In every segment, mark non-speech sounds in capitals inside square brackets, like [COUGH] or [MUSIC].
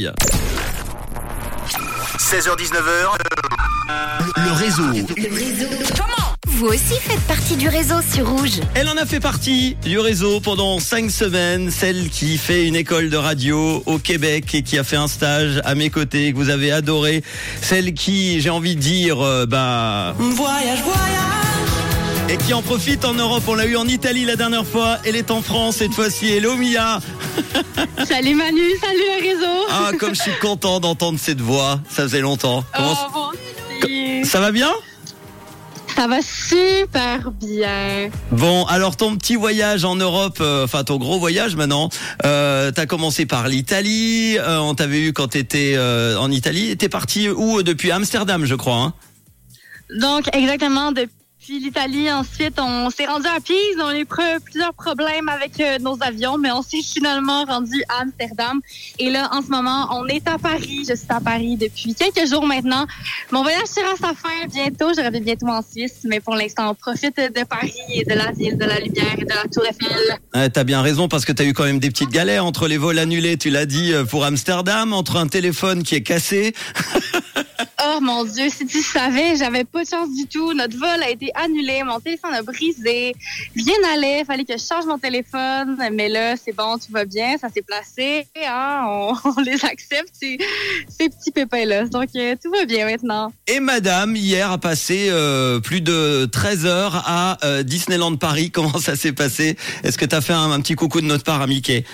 16h19h, le réseau. Vous aussi faites partie du réseau sur Rouge. Elle en a fait partie du réseau pendant cinq semaines, celle qui fait une école de radio au Québec et qui a fait un stage à mes côtés que vous avez adoré, celle qui, j'ai envie de dire, euh, bah Voyage, voyage. Et qui en profite en Europe. On l'a eu en Italie la dernière fois, elle est en France cette fois-ci. Hello Mia. [LAUGHS] Salut Manu, salut le réseau. Ah comme je suis content d'entendre cette voix, ça faisait longtemps. Comment Oh, bon, si. ça va bien? Ça va super bien. Bon, alors ton petit voyage en Europe, euh, enfin ton gros voyage maintenant, euh, t'as commencé par l'Italie, euh, on t'avait vu quand t'étais euh, en Italie, t'es parti où depuis Amsterdam je crois hein? Donc, exactement, depuis l'Italie, ensuite, on s'est rendu à Pise. On a eu plusieurs problèmes avec euh, nos avions, mais on s'est finalement rendu à Amsterdam. Et là, en ce moment, on est à Paris. Je suis à Paris depuis quelques jours maintenant. Mon voyage sera à sa fin bientôt. Je reviens bientôt en Suisse, mais pour l'instant, on profite de Paris et de la ville, de la lumière et de la Tour Eiffel. Ouais, T'as bien raison parce que t'as eu quand même des petites galères entre les vols annulés, tu l'as dit, euh, pour Amsterdam, entre un téléphone qui est cassé. [LAUGHS] Mon Dieu, si tu savais, j'avais pas de chance du tout. Notre vol a été annulé, mon téléphone a brisé. Rien n'allait, fallait que je change mon téléphone. Mais là, c'est bon, tout va bien, ça s'est placé. Hein, on, [LAUGHS] les accepte, ces, petits pépins-là. Donc, euh, tout va bien maintenant. Et madame, hier, a passé euh, plus de 13 heures à euh, Disneyland Paris. [LAUGHS] Comment ça s'est passé? Est-ce que t'as fait un, un petit coucou de notre part à Mickey?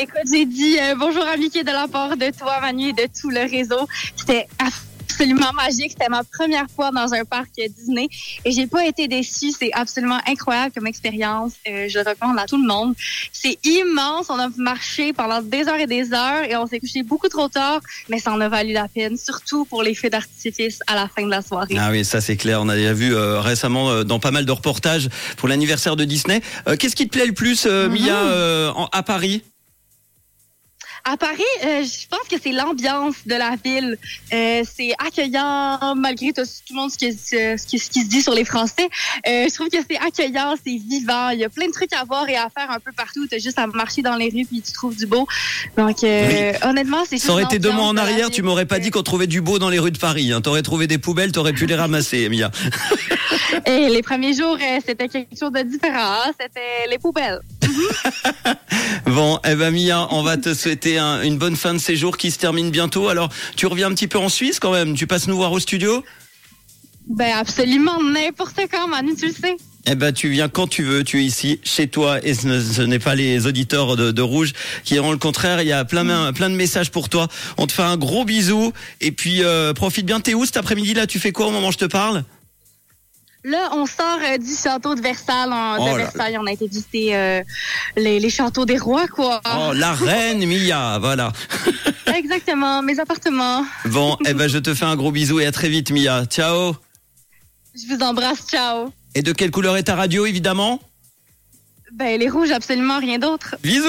Écoute, j'ai dit euh, bonjour à Mickey de la part de toi, Manu, et de tout le réseau. C'était absolument magique. C'était ma première fois dans un parc Disney et j'ai pas été déçue. C'est absolument incroyable comme expérience. Euh, je le recommande à tout le monde. C'est immense. On a marché pendant des heures et des heures et on s'est couché beaucoup trop tard, mais ça en a valu la peine, surtout pour les feux d'artifice à la fin de la soirée. Ah oui, ça c'est clair. On a déjà vu euh, récemment euh, dans pas mal de reportages pour l'anniversaire de Disney. Euh, Qu'est-ce qui te plaît le plus, euh, Mia, euh, en- à Paris? À Paris, euh, je pense que c'est l'ambiance de la ville. Euh, c'est accueillant, malgré tout, tout le monde ce qui, ce, ce qui se dit sur les Français. Euh, je trouve que c'est accueillant, c'est vivant. Il y a plein de trucs à voir et à faire un peu partout. Tu as juste à marcher dans les rues puis tu trouves du beau. Donc, honnêtement, c'est Ça aurait été deux mois en arrière, tu m'aurais pas dit qu'on trouvait du beau dans les rues de Paris. Hein. T'aurais trouvé des poubelles, t'aurais pu les ramasser, Mia. [LAUGHS] Et les premiers jours, c'était quelque chose de différent. hein. C'était les poubelles. [LAUGHS] Bon, eh ben Mia, on va te souhaiter un- une bonne fin de séjour qui se termine bientôt. Alors, tu reviens un petit peu en Suisse quand même. Tu passes nous voir au studio? Ben absolument n'importe quand, Manu, tu le sais. Eh ben, tu viens quand tu veux. Tu es ici, chez toi, et ce ne- ce n'est pas les auditeurs de, de Rouge qui diront le contraire. Il y a plein, plein de messages pour toi. On te fait un gros bisou et puis euh, profite bien. T'es où cet après-midi là? Tu fais quoi au moment où je te parle? Là, on sort euh, du château de Versailles. en- Oh de là Versailles, on a été visiter euh, les, les châteaux des rois, quoi. Oh, la reine Mia, voilà. [LAUGHS] Exactement, mes appartements. Bon, eh ben, je te fais un gros bisou et à très vite, Mia. Ciao. Je vous embrasse, ciao. Et de quelle couleur est ta radio, évidemment? Ben, les rouges, absolument rien d'autre. Bisous.